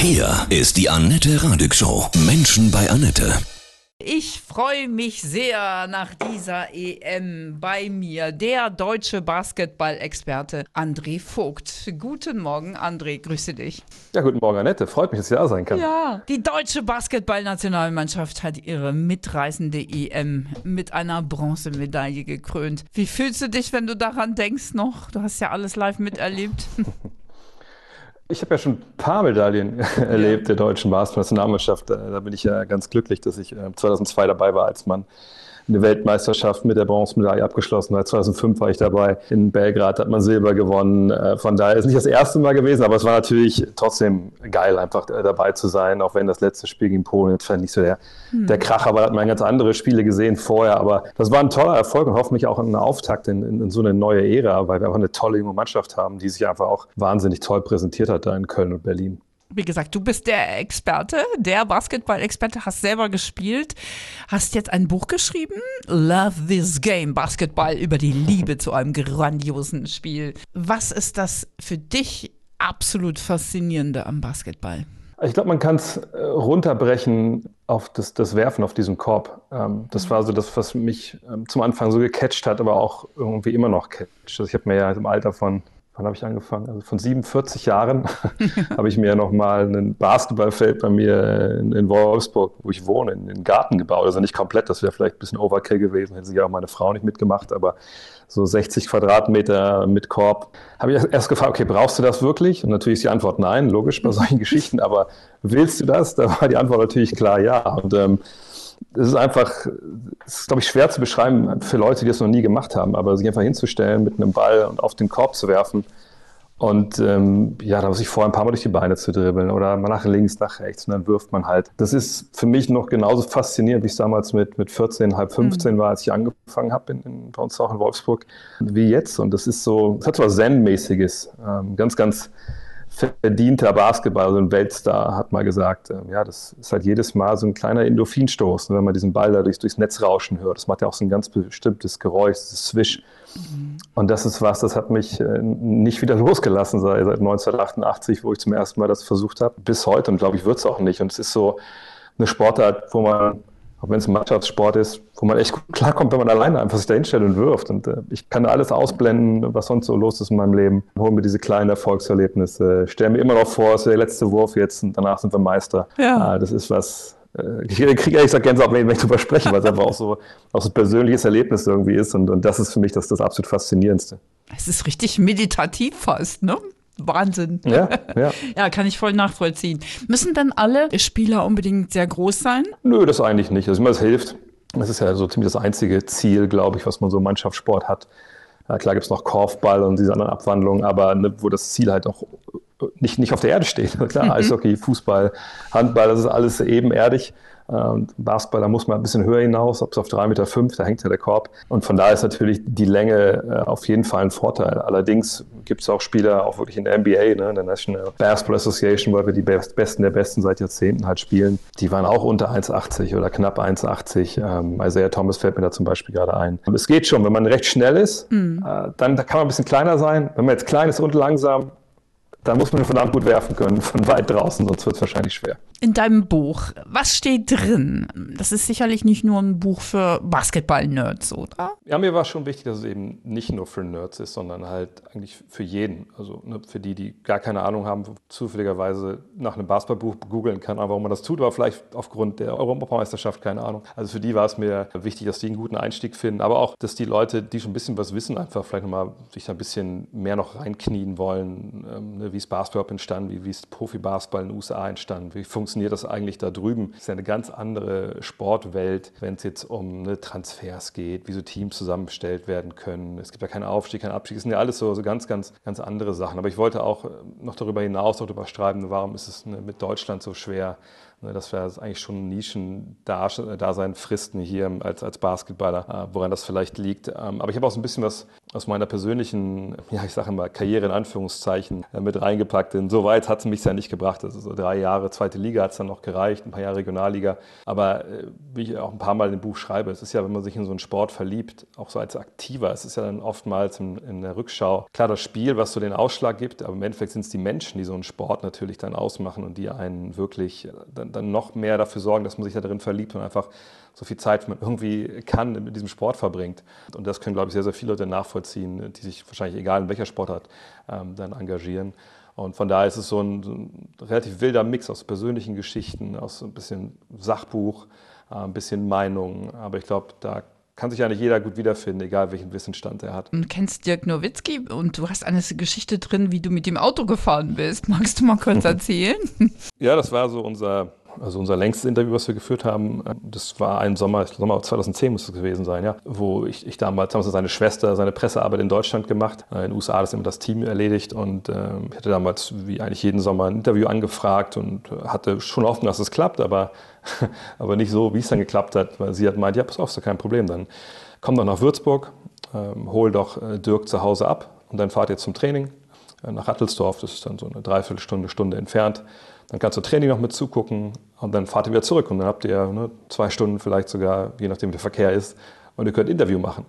Hier ist die Annette Radig Show. Menschen bei Annette. Ich freue mich sehr nach dieser EM bei mir, der deutsche Basketball-Experte André Vogt. Guten Morgen, André, grüße dich. Ja, guten Morgen, Annette. Freut mich, dass ich da sein kann. Ja, die deutsche Basketballnationalmannschaft hat ihre mitreißende EM mit einer Bronzemedaille gekrönt. Wie fühlst du dich, wenn du daran denkst noch? Du hast ja alles live miterlebt. Ich habe ja schon ein paar Medaillen erlebt der deutschen Basketball-Nationalmannschaft. Da bin ich ja ganz glücklich, dass ich 2002 äh, dabei war, als man eine Weltmeisterschaft mit der Bronzemedaille abgeschlossen. 2005 war ich dabei. In Belgrad hat man Silber gewonnen. Äh, von daher ist es nicht das erste Mal gewesen, aber es war natürlich trotzdem geil, einfach dabei zu sein, auch wenn das letzte Spiel gegen Polen jetzt nicht so der, hm. der Kracher war. Da hat man ganz andere Spiele gesehen vorher, aber das war ein toller Erfolg und hoffentlich auch ein Auftakt in, in, in so eine neue Ära, weil wir einfach eine tolle junge Mannschaft haben, die sich einfach auch wahnsinnig toll präsentiert hat da in Köln und Berlin wie gesagt, du bist der Experte, der Basketball-Experte, hast selber gespielt, hast jetzt ein Buch geschrieben, Love This Game, Basketball über die Liebe zu einem grandiosen Spiel. Was ist das für dich absolut Faszinierende am Basketball? Ich glaube, man kann es äh, runterbrechen auf das, das, Werfen auf diesem Korb. Ähm, das war so das, was mich ähm, zum Anfang so gecatcht hat, aber auch irgendwie immer noch catcht. Also ich habe mir ja im Alter von wann habe ich angefangen? Also von 47 Jahren habe ich mir nochmal ein Basketballfeld bei mir in, in, Wolfsburg, wo ich wohne, in den Garten gebaut. Also nicht komplett, das wäre vielleicht ein bisschen Overkill gewesen, hätte sich auch meine Frau nicht mitgemacht, aber so 60 Quadratmeter mit Korb. Habe ich erst gefragt, okay, brauchst du das wirklich? Und natürlich ist die Antwort nein, logisch bei solchen Geschichten, aber willst du das? Da war die Antwort natürlich klar ja. Und ähm, es ist einfach, es ist, glaube ich, schwer zu beschreiben für Leute, die das noch nie gemacht haben, aber sich einfach hinzustellen mit einem Ball und auf den Korb zu werfen und ähm, ja, da muss ich vorher ein paar Mal durch die Beine zu dribbeln oder mal nach links, nach rechts und dann wirft man halt. Das ist für mich noch genauso faszinierend, wie es damals mit, mit 14, halb 15 mhm. war, als ich angefangen habe in, in, bei uns auch in Wolfsburg, wie jetzt. Und das ist so, es hat so was Zen-mäßiges, ähm, ganz, ganz verdienter Basketball, also ein Weltstar hat mal gesagt, äh, ja, das ist halt jedes Mal so ein kleiner Endorphinstoß, ne, wenn man diesen Ball da durchs, durchs Netz rauschen hört. Das macht ja auch so ein ganz bestimmtes Geräusch, das Swish. Mhm. Und das ist was, das hat mich äh, nicht wieder losgelassen seit, seit 1988, wo ich zum ersten Mal das versucht habe, bis heute. Und glaube ich, wird es auch nicht. Und es ist so eine Sportart, wo man auch wenn es ein Mannschaftssport ist, wo man echt gut klarkommt, wenn man alleine einfach sich da hinstellt und wirft. Und äh, ich kann alles ausblenden, was sonst so los ist in meinem Leben. Hol mir diese kleinen Erfolgserlebnisse, stelle mir immer noch vor, es ist der letzte Wurf jetzt und danach sind wir Meister. Ja. Äh, das ist was, äh, ich kriege ehrlich gesagt Gänsehaut, wenn ich darüber spreche, weil es einfach auch so, auch so ein persönliches Erlebnis irgendwie ist. Und, und das ist für mich das, das absolut Faszinierendste. Es ist richtig meditativ fast, ne? Wahnsinn. Ja, ja. ja, kann ich voll nachvollziehen. Müssen dann alle Spieler unbedingt sehr groß sein? Nö, das eigentlich nicht. Also, es hilft. Das ist ja so ziemlich das einzige Ziel, glaube ich, was man so im Mannschaftssport hat. Klar gibt es noch Korfball und diese anderen Abwandlungen, aber ne, wo das Ziel halt auch nicht, nicht auf der Erde steht. Klar, mhm. Eishockey, Fußball, Handball, das ist alles ebenerdig. Und Basketball, da muss man ein bisschen höher hinaus, ob es auf 3,5 Meter, fünf, da hängt ja der Korb. Und von daher ist natürlich die Länge äh, auf jeden Fall ein Vorteil. Allerdings gibt es auch Spieler, auch wirklich in der NBA, ne, in der National Basketball Association, wo wir die Besten der Besten seit Jahrzehnten halt spielen. Die waren auch unter 1,80 oder knapp 1,80. Ähm, Isaiah Thomas fällt mir da zum Beispiel gerade ein. Es geht schon, wenn man recht schnell ist, mhm. äh, dann da kann man ein bisschen kleiner sein. Wenn man jetzt klein ist und langsam, dann muss man verdammt gut werfen können von weit draußen, sonst wird es wahrscheinlich schwer in deinem Buch, was steht drin? Das ist sicherlich nicht nur ein Buch für Basketball-Nerds, oder? Ja, mir war schon wichtig, dass es eben nicht nur für Nerds ist, sondern halt eigentlich für jeden. Also ne, für die, die gar keine Ahnung haben, zufälligerweise nach einem Basketballbuch googeln kann, warum man das tut, aber vielleicht aufgrund der Europameisterschaft, keine Ahnung. Also für die war es mir wichtig, dass die einen guten Einstieg finden, aber auch, dass die Leute, die schon ein bisschen was wissen, einfach vielleicht nochmal sich da ein bisschen mehr noch reinknien wollen, ähm, ne, wie ist Basketball entstanden, wie, wie ist Profi-Basketball in den USA entstanden, wie funktioniert das eigentlich da drüben? Es ist ja eine ganz andere Sportwelt, wenn es jetzt um ne, Transfers geht, wie so Teams zusammengestellt werden können. Es gibt ja keinen Aufstieg, keinen Abstieg. Es sind ja alles so, so ganz, ganz, ganz andere Sachen. Aber ich wollte auch äh, noch darüber hinaus noch darüber schreiben, warum ist es ne, mit Deutschland so schwer? Ne, dass wir eigentlich schon Nischen-Dasein fristen hier als, als Basketballer, äh, woran das vielleicht liegt. Ähm, aber ich habe auch so ein bisschen was aus meiner persönlichen, ja, ich sage immer, Karriere in Anführungszeichen äh, mit reingepackt. Denn so weit hat es mich ja nicht gebracht. Also so drei Jahre zweite Liga hat es dann noch gereicht, ein paar Jahre Regionalliga. Aber äh, wie ich auch ein paar Mal im Buch schreibe, es ist ja, wenn man sich in so einen Sport verliebt, auch so als Aktiver, es ist ja dann oftmals in, in der Rückschau klar das Spiel, was so den Ausschlag gibt, aber im Endeffekt sind es die Menschen, die so einen Sport natürlich dann ausmachen und die einen wirklich dann dann, dann noch mehr dafür sorgen, dass man sich da drin verliebt und einfach so viel Zeit, wie man irgendwie kann, mit diesem Sport verbringt. Und das können, glaube ich, sehr, sehr viele Leute nachvollziehen, die sich wahrscheinlich, egal in welcher Sportart, ähm, dann engagieren. Und von daher ist es so ein, so ein, relativ wilder Mix aus persönlichen Geschichten, aus ein bisschen Sachbuch, äh, ein bisschen Meinung. Aber ich glaube, da kann sich eigentlich jeder gut wiederfinden, egal welchen Wissensstand er hat. Du kennst Dirk Nowitzki und du hast eine Geschichte drin, wie du mit dem Auto gefahren bist. Magst du mal kurz erzählen? ja, das war so unser also unser längstes Interview, was wir geführt haben, das war ein Sommer, Sommer 2010 muss es gewesen sein, ja, wo ich, ich damals, damals seine Schwester seine Pressearbeit in Deutschland gemacht, in den USA das immer das Team erledigt und äh, ich hatte damals wie eigentlich jeden Sommer ein Interview angefragt und hatte schon Hoffnung, dass es klappt, aber, aber nicht so, wie es dann geklappt hat, weil sie hat gemeint, ja, pass auf, ist doch kein Problem, dann komm doch nach Würzburg, ähm, hol doch äh, Dirk zu Hause ab und dann fahrt ihr zum Training äh, nach Rattelsdorf, das ist dann so eine Dreiviertelstunde, Stunde entfernt. Dann kannst du Training noch mit zugucken und dann fahrt ihr wieder zurück und dann habt ihr ne, zwei Stunden vielleicht sogar, je nachdem wie der Verkehr ist, und ihr könnt Interview machen.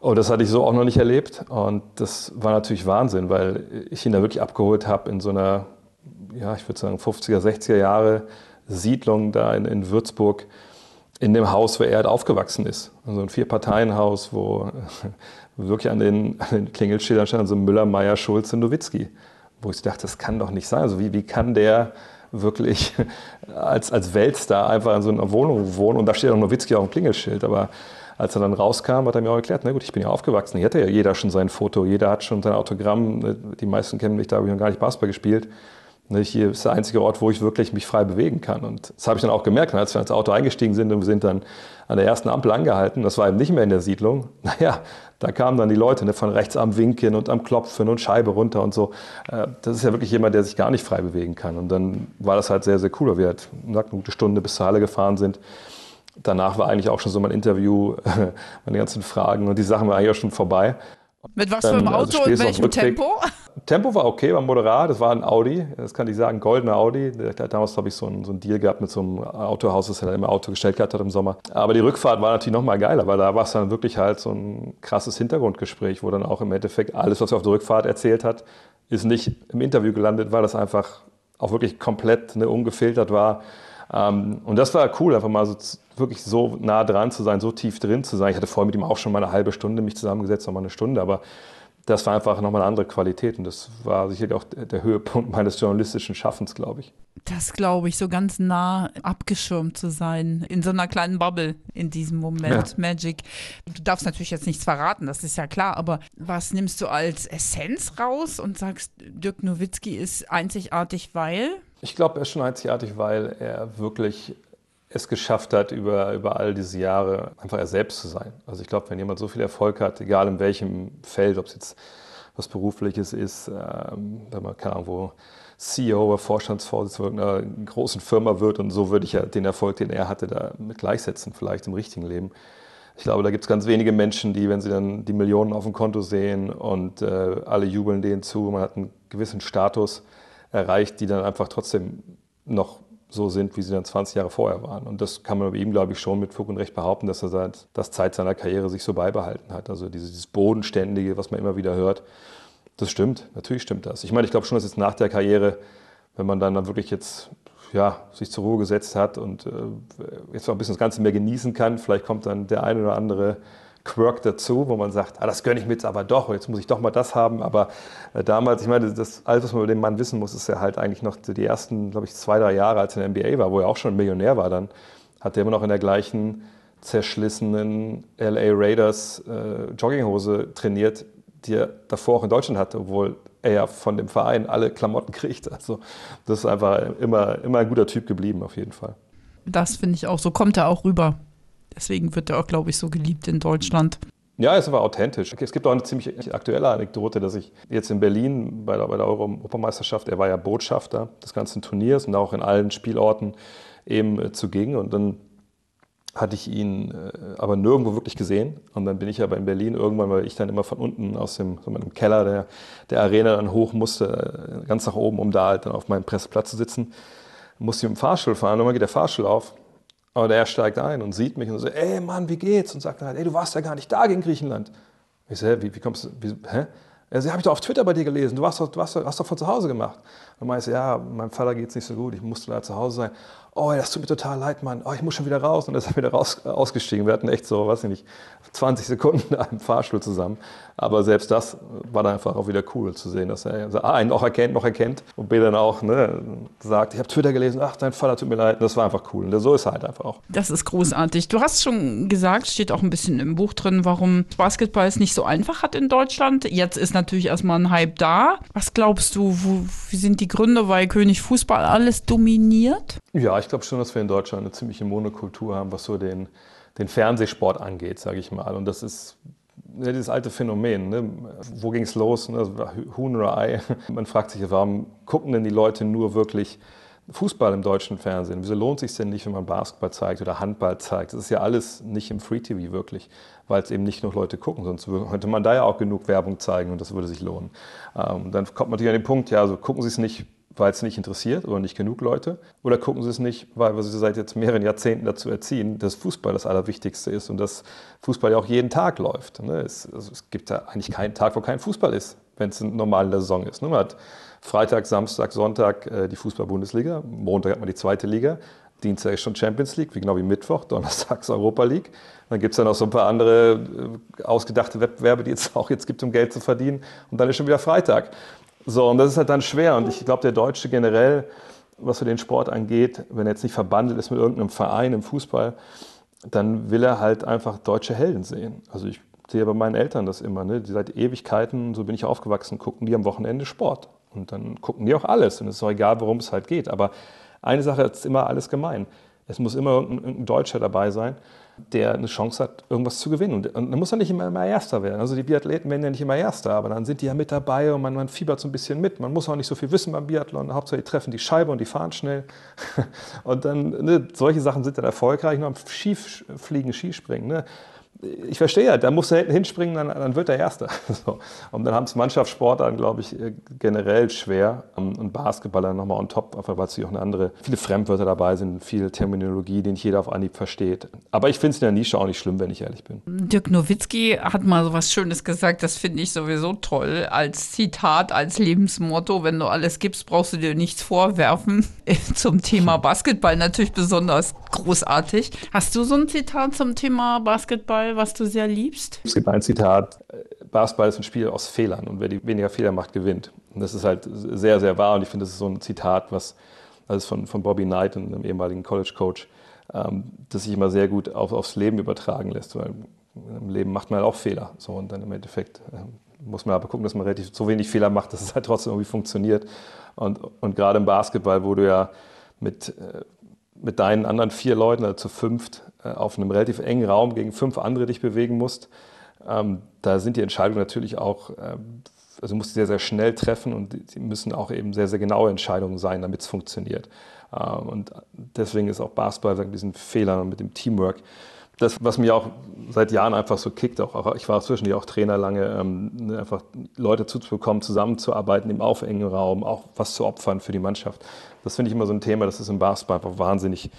Und das hatte ich so auch noch nicht erlebt und das war natürlich Wahnsinn, weil ich ihn da wirklich abgeholt habe in so einer, ja, ich würde sagen 50er, 60er Jahre Siedlung da in, in Würzburg, in dem Haus, wo er halt aufgewachsen ist. Also ein Vier-Parteien-Haus, wo wirklich an den, an den Klingelschildern stand so Müller, Meier, Schulze, Nowitzki wo ich dachte, das kann doch nicht sein. Also wie, wie kann der wirklich als, als Weltstar einfach in so einer Wohnung wohnen und da steht auch Nowitzki auf dem Klingelschild, aber als er dann rauskam, hat er mir auch erklärt, na gut, ich bin ja aufgewachsen, hier hat ja jeder schon sein Foto, jeder hat schon sein Autogramm, die meisten kennen mich, da habe ich noch gar nicht Basketball gespielt. Hier ist der einzige Ort, wo ich wirklich mich frei bewegen kann. Und das habe ich dann auch gemerkt, als wir ins Auto eingestiegen sind und wir sind dann an der ersten Ampel angehalten. Das war eben nicht mehr in der Siedlung. Naja, da kamen dann die Leute ne, von rechts am Winken und am Klopfen und Scheibe runter und so. Äh, das ist ja wirklich jemand, der sich gar nicht frei bewegen kann. Und dann war das halt sehr, sehr cool, weil wir halt eine gute Stunde bis zur Halle gefahren sind. Danach war eigentlich auch schon so mein Interview, meine ganzen Fragen und die Sachen waren eigentlich auch schon vorbei. Mit was für einem also Auto also und welchem Tempo? Tempo war okay, war moderat. Das war ein Audi, das kann ich sagen, goldener Audi. Damals, glaube ich, so ein, so ein Deal gehabt mit so einem Autohaus, das er immer Auto gestellt gehabt hat im Sommer. Aber die Rückfahrt war natürlich noch mal geiler, weil da war es dann wirklich halt so ein krasses Hintergrundgespräch, wo dann auch im Endeffekt alles, was er auf der Rückfahrt erzählt hat, ist nicht im Interview gelandet, weil das einfach auch wirklich komplett ne, ungefiltert war. Ähm, und das war cool, einfach mal so wirklich so nah dran zu sein, so tief drin zu sein. Ich hatte vorher mit ihm auch schon mal eine halbe Stunde mich zusammengesetzt, noch mal eine Stunde, aber das war einfach nochmal eine andere Qualität und das war sicherlich auch der Höhepunkt meines journalistischen Schaffens, glaube ich. Das glaube ich, so ganz nah abgeschirmt zu sein, in so einer kleinen Bubble in diesem Moment, ja. Magic. Du darfst natürlich jetzt nichts verraten, das ist ja klar, aber was nimmst du als Essenz raus und sagst, Dirk Nowitzki ist einzigartig, weil? Ich glaube, er ist schon einzigartig, weil er wirklich es geschafft hat, über, über all diese Jahre einfach er selbst zu sein. Also ich glaube, wenn jemand so viel Erfolg hat, egal in welchem Feld, ob es jetzt was Berufliches ist, ähm, wenn man, keine Ahnung, wo CEO oder Vorstandsvorsitzender einer großen Firma wird und so würde ich ja den Erfolg, den er hatte, da mit gleichsetzen, vielleicht im richtigen Leben. Ich glaube, da gibt es ganz wenige Menschen, die, wenn sie dann die Millionen auf dem Konto sehen und äh, alle jubeln denen zu, man hat einen gewissen Status erreicht, die dann einfach trotzdem noch so sind, wie sie dann 20 Jahre vorher waren. Und das kann man bei ihm, glaube ich, schon mit Fug und Recht behaupten, dass er seit das Zeit seiner Karriere sich so beibehalten hat. Also dieses Bodenständige, was man immer wieder hört, das stimmt. Natürlich stimmt das. Ich meine, ich glaube schon, dass jetzt nach der Karriere, wenn man dann, dann wirklich jetzt ja, sich zur Ruhe gesetzt hat und äh, jetzt noch ein bisschen das Ganze mehr genießen kann, vielleicht kommt dann der eine oder andere Quirk dazu, wo man sagt, ah, das gönne ich mir jetzt aber doch, jetzt muss ich doch mal das haben. Aber äh, damals, ich meine, das alles, was man über den Mann wissen muss, ist ja halt eigentlich noch die ersten, glaube ich, zwei, drei Jahre, als er in der NBA war, wo er auch schon Millionär war, dann hat er immer noch in der gleichen zerschlissenen LA Raiders äh, Jogginghose trainiert, die er davor auch in Deutschland hatte, obwohl er ja von dem Verein alle Klamotten kriegt. Also das ist einfach immer, immer ein guter Typ geblieben, auf jeden Fall. Das finde ich auch, so kommt er auch rüber. Deswegen wird er auch, glaube ich, so geliebt in Deutschland. Ja, es war authentisch. Es gibt auch eine ziemlich aktuelle Anekdote, dass ich jetzt in Berlin bei der, bei der Europameisterschaft, er war ja Botschafter des ganzen Turniers und auch in allen Spielorten eben äh, zugegen. Und dann hatte ich ihn äh, aber nirgendwo wirklich gesehen. Und dann bin ich aber in Berlin irgendwann, weil ich dann immer von unten aus dem, so dem Keller der, der Arena dann hoch musste, äh, ganz nach oben, um da halt dann auf meinem Presseplatz zu sitzen, musste ich dem Fahrstuhl fahren. Und dann geht der Fahrstuhl auf und er steigt ein und sieht mich und sagt, ey Mann, wie geht's? Und sagt dann halt, ey, du warst ja gar nicht da gegen Griechenland. Ich so, hä, wie, wie kommst du, wie, hä? Er sagt, habe ich doch auf Twitter bei dir gelesen, du, warst doch, du hast, hast doch von zu Hause gemacht. Und meinte, ja, meinem Vater geht's nicht so gut, ich musste da zu Hause sein oh, das tut mir total leid, Mann, oh, ich muss schon wieder raus. Und dann ist er wieder raus, ausgestiegen. Wir hatten echt so, weiß ich nicht, 20 Sekunden im Fahrstuhl zusammen. Aber selbst das war dann einfach auch wieder cool zu sehen, dass er A, einen auch erkennt, noch erkennt und B, dann auch ne, sagt, ich habe Twitter gelesen, ach, dein Vater tut mir leid. Und das war einfach cool. Und so ist er halt einfach auch. Das ist großartig. Du hast schon gesagt, steht auch ein bisschen im Buch drin, warum Basketball es nicht so einfach hat in Deutschland. Jetzt ist natürlich erstmal ein Hype da. Was glaubst du, wo, wie sind die Gründe, weil König Fußball alles dominiert? Ja, ich glaube schon, dass wir in Deutschland eine ziemliche Monokultur haben, was so den, den Fernsehsport angeht, sage ich mal. Und das ist ja, dieses alte Phänomen. Ne? Wo ging es los? Ne? Huhn oder Ei? Man fragt sich, warum gucken denn die Leute nur wirklich Fußball im deutschen Fernsehen? Wieso lohnt es sich denn nicht, wenn man Basketball zeigt oder Handball zeigt? Das ist ja alles nicht im Free TV wirklich, weil es eben nicht nur Leute gucken, sonst könnte man da ja auch genug Werbung zeigen und das würde sich lohnen. Ähm, dann kommt man natürlich an den Punkt, ja, also gucken Sie es nicht weil es nicht interessiert oder nicht genug Leute? Oder gucken Sie es nicht, weil wir Sie seit jetzt mehreren Jahrzehnten dazu erziehen, dass Fußball das Allerwichtigste ist und dass Fußball ja auch jeden Tag läuft? Ne? Es, also es, gibt ja eigentlich keinen Tag, wo kein Fußball ist, wenn es normal in der Saison ist. Man hat Freitag, Samstag, Sonntag äh, die Fußball-Bundesliga, Montag hat man die zweite Liga, Dienstag ist schon Champions League, wie genau wie Mittwoch, Donnerstag ist Europa League. Dann gibt es ja noch so ein paar andere äh, ausgedachte Wettbewerbe, die es auch jetzt gibt, um Geld zu verdienen. Und dann ist schon wieder Freitag. So, und das ist halt dann schwer. Und ich glaube, der Deutsche generell, was für den Sport angeht, wenn er jetzt nicht verbandelt ist mit irgendeinem Verein im Fußball, dann will er halt einfach deutsche Helden sehen. Also ich sehe bei meinen Eltern das immer. Ne? Seit Ewigkeiten, so bin ich aufgewachsen, gucken die am Wochenende Sport. Und dann gucken die auch alles. Und es ist auch egal, worum es halt geht. Aber eine Sache ist immer alles gemein. Es muss immer irgendein Deutscher dabei sein, der eine Chance hat, irgendwas zu gewinnen. Und, und dann muss er nicht immer, immer Erster werden. Also die Biathleten werden ja nicht immer Erster, aber dann sind die ja mit dabei und man, man fiebert so ein bisschen mit. Man muss auch nicht so viel wissen beim Biathlon. Hauptsache, die treffen die Scheibe und die fahren schnell. und dann, ne, solche Sachen sind dann erfolgreich. Nur am Skifliegen, Skispringen. Ne? Ich verstehe da muss er hinten hinspringen, dann, dann wird er Erster. So. Und dann haben es Mannschaftssportlern, glaube ich, äh, generell schwer. Ähm, und Basketballer nochmal on top, weil es auch eine andere, viele Fremdwörter dabei sind, viel Terminologie, die nicht jeder auf Anhieb versteht. Aber ich finde es in der Nische auch nicht schlimm, wenn ich ehrlich bin. Dirk Nowitzki hat mal so was Schönes gesagt, das finde ich sowieso toll. Als Zitat, als Lebensmotto, wenn du alles gibst, brauchst du dir nichts vorwerfen. Zum Thema Basketball natürlich besonders großartig. Hast du so ein Zitat zum Thema Basketball? Was du sehr liebst? Es gibt ein Zitat, Basketball ist ein Spiel aus Fehlern und wer die weniger Fehler macht, gewinnt. Und das ist halt sehr, sehr wahr und ich finde, das ist so ein Zitat, was ist von, von Bobby Knight, einem ehemaligen College-Coach, ähm, das sich immer sehr gut auf, aufs Leben übertragen lässt, weil im Leben macht man halt auch Fehler. So, und dann im Endeffekt äh, muss man aber gucken, dass man relativ so wenig Fehler macht, dass es halt trotzdem irgendwie funktioniert. Und, und gerade im Basketball, wo du ja mit, äh, mit deinen anderen vier Leuten, also zu fünft, äh, auf einem relativ engen Raum gegen fünf andere dich bewegen musst, ähm, da sind die Entscheidungen natürlich auch, äh, also musst du sehr, sehr schnell treffen und sie müssen auch eben sehr, sehr genaue Entscheidungen sein, damit es funktioniert. Ähm, und deswegen ist auch Basketball mit diesen Fehlern und mit dem Teamwork das, was mir auch seit Jahren einfach so kickt, auch, ich war zwischendurch auch Trainer lange, ähm, ne, einfach Leute zuzubekommen, zusammenzuarbeiten im aufengen Raum, auch was zu opfern für die Mannschaft. Das finde ich immer so ein Thema, das ist im Basketball einfach wahnsinnig,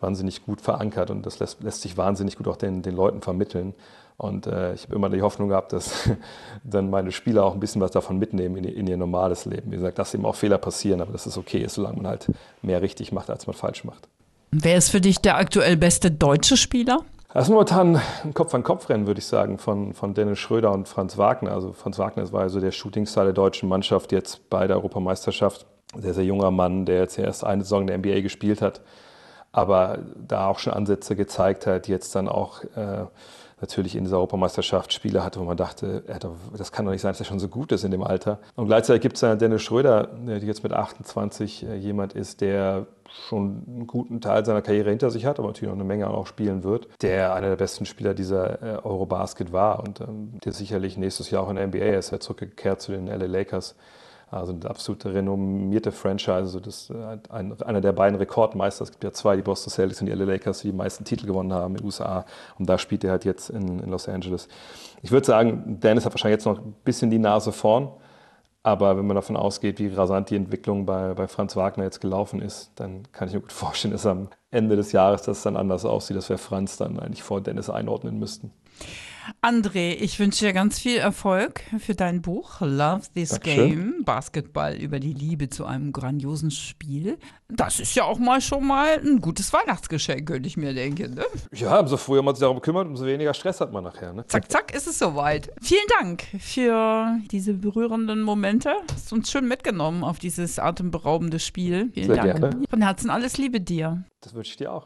wahnsinnig gut verankert und das lässt, lässt sich wahnsinnig gut auch den, den Leuten vermitteln. Und äh, ich habe immer die Hoffnung gehabt, dass dann meine Spieler auch ein bisschen was davon mitnehmen in, in, ihr normales Leben. Wie gesagt, dass eben auch Fehler passieren, aber dass es okay ist, solange man halt mehr richtig macht, als man falsch macht. Wer ist für dich der aktuell beste deutsche Spieler? Das ist momentan ein Kopf-an-Kopf-Rennen, würde ich sagen, von, von Dennis Schröder und Franz Wagner. Also Franz Wagner war also der Shootingstar der deutschen Mannschaft jetzt bei der Europameisterschaft. Sehr, sehr junger Mann, der jetzt erst eine Saison in der NBA gespielt hat aber da auch schon Ansätze gezeigt hat, jetzt dann auch äh, natürlich in dieser Europameisterschaft Spiele hatte, wo man dachte, das kann doch nicht sein, dass er schon so gut ist in dem Alter. Und gleichzeitig gibt es dann Dennis Schröder, der jetzt mit 28 äh, jemand ist, der schon einen guten Teil seiner Karriere hinter sich hat, aber natürlich noch eine Menge auch spielen wird, der einer der besten Spieler dieser äh, Eurobasket war und ähm, der sicherlich nächstes Jahr auch in der NBA ist. Er zurückgekehrt zu den LA Lakers. Also eine absolute renommierte Franchise, also das äh, ein, einer der beiden Rekordmeister. Es gibt ja zwei, die Boston Celtics und die LA Lakers, die die meisten Titel gewonnen haben in den USA. Und da spielt er halt jetzt in, in Los Angeles. Ich würde sagen, Dennis hat wahrscheinlich jetzt noch ein bisschen die Nase vorn. Aber wenn man davon ausgeht, wie rasant die Entwicklung bei, bei Franz Wagner jetzt gelaufen ist, dann kann ich mir gut vorstellen, dass am Ende des Jahres das dann anders aussieht, dass wir Franz dann eigentlich vor Dennis einordnen müssten. André, ich wünsche dir ganz viel Erfolg für dein Buch Love This Dankeschön. Game, Basketball über die Liebe zu einem grandiosen Spiel. Das ist ja auch mal schon mal ein gutes Weihnachtsgeschenk, könnte ich mir denken. Ne? Ja, umso früher man sich darum kümmert, umso weniger Stress hat man nachher. Ne? Zack, zack, ist es soweit. Vielen Dank für diese berührenden Momente. Hast uns schön mitgenommen auf dieses atemberaubende Spiel. Vielen Sehr Dank. gerne. Von Herzen alles Liebe dir. Das wünsche ich dir auch.